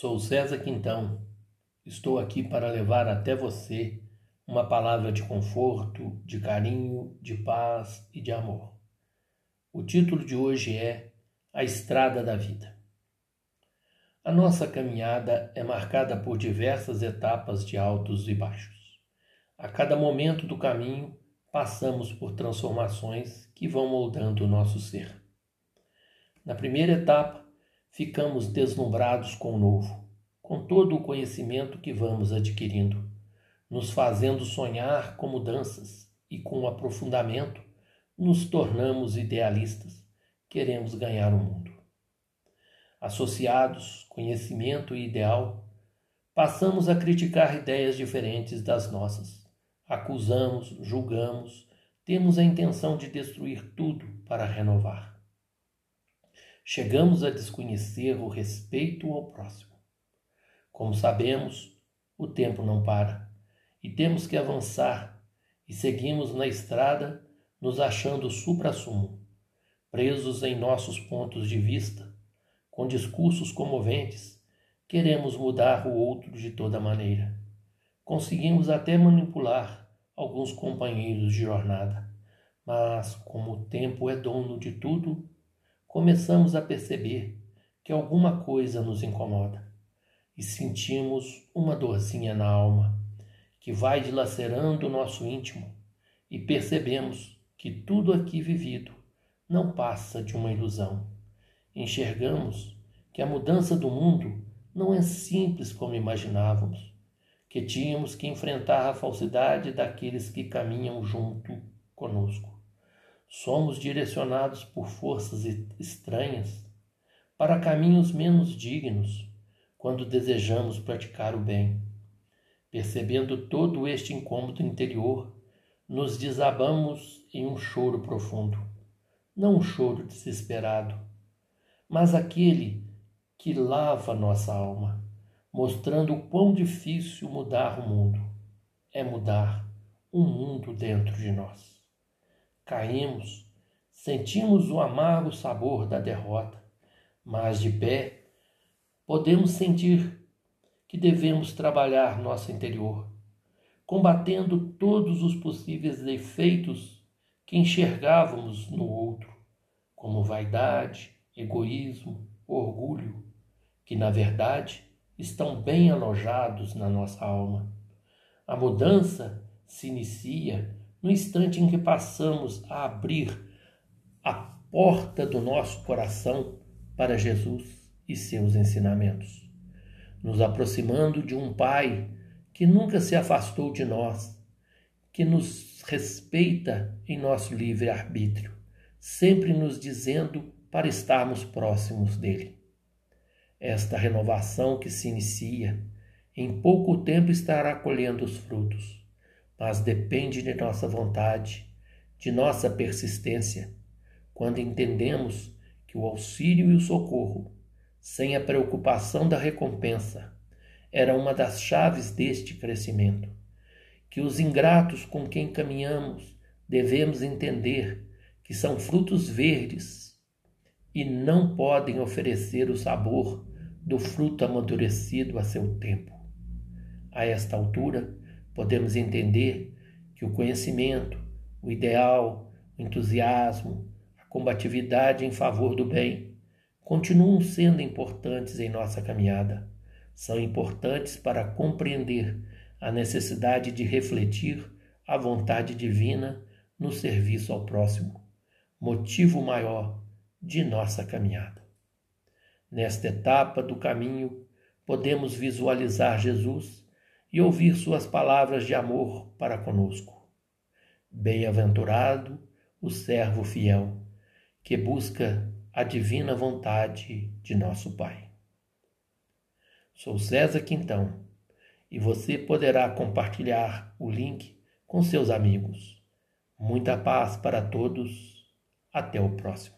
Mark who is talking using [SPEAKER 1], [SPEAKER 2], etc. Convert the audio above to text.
[SPEAKER 1] Sou César Quintão. Estou aqui para levar até você uma palavra de conforto, de carinho, de paz e de amor. O título de hoje é A Estrada da Vida. A nossa caminhada é marcada por diversas etapas de altos e baixos. A cada momento do caminho, passamos por transformações que vão moldando o nosso ser. Na primeira etapa, ficamos deslumbrados com o novo, com todo o conhecimento que vamos adquirindo, nos fazendo sonhar com mudanças e com o aprofundamento nos tornamos idealistas, queremos ganhar o mundo. Associados, conhecimento e ideal, passamos a criticar ideias diferentes das nossas. Acusamos, julgamos, temos a intenção de destruir tudo para renovar chegamos a desconhecer o respeito ao próximo. Como sabemos, o tempo não para e temos que avançar e seguimos na estrada nos achando supra-sumo, presos em nossos pontos de vista, com discursos comoventes, queremos mudar o outro de toda maneira. Conseguimos até manipular alguns companheiros de jornada, mas como o tempo é dono de tudo, começamos a perceber que alguma coisa nos incomoda e sentimos uma dorzinha na alma que vai dilacerando o nosso íntimo e percebemos que tudo aqui vivido não passa de uma ilusão. Enxergamos que a mudança do mundo não é simples como imaginávamos, que tínhamos que enfrentar a falsidade daqueles que caminham junto conosco. Somos direcionados por forças estranhas para caminhos menos dignos quando desejamos praticar o bem. Percebendo todo este incômodo interior, nos desabamos em um choro profundo. Não um choro desesperado, mas aquele que lava nossa alma, mostrando o quão difícil mudar o mundo. É mudar um mundo dentro de nós caímos, sentimos o amargo sabor da derrota, mas de pé podemos sentir que devemos trabalhar nosso interior, combatendo todos os possíveis defeitos que enxergávamos no outro, como vaidade, egoísmo, orgulho, que na verdade estão bem alojados na nossa alma. A mudança se inicia no instante em que passamos a abrir a porta do nosso coração para Jesus e seus ensinamentos, nos aproximando de um Pai que nunca se afastou de nós, que nos respeita em nosso livre-arbítrio, sempre nos dizendo para estarmos próximos dele. Esta renovação que se inicia, em pouco tempo estará colhendo os frutos mas depende de nossa vontade, de nossa persistência, quando entendemos que o auxílio e o socorro, sem a preocupação da recompensa, era uma das chaves deste crescimento, que os ingratos com quem caminhamos devemos entender que são frutos verdes e não podem oferecer o sabor do fruto amadurecido a seu tempo. A esta altura, podemos entender que o conhecimento, o ideal, o entusiasmo, a combatividade em favor do bem continuam sendo importantes em nossa caminhada. São importantes para compreender a necessidade de refletir a vontade divina no serviço ao próximo, motivo maior de nossa caminhada. Nesta etapa do caminho, podemos visualizar Jesus e ouvir suas palavras de amor para conosco. Bem-aventurado o servo fiel, que busca a divina vontade de nosso Pai. Sou César Quintão e você poderá compartilhar o link com seus amigos. Muita paz para todos. Até o próximo.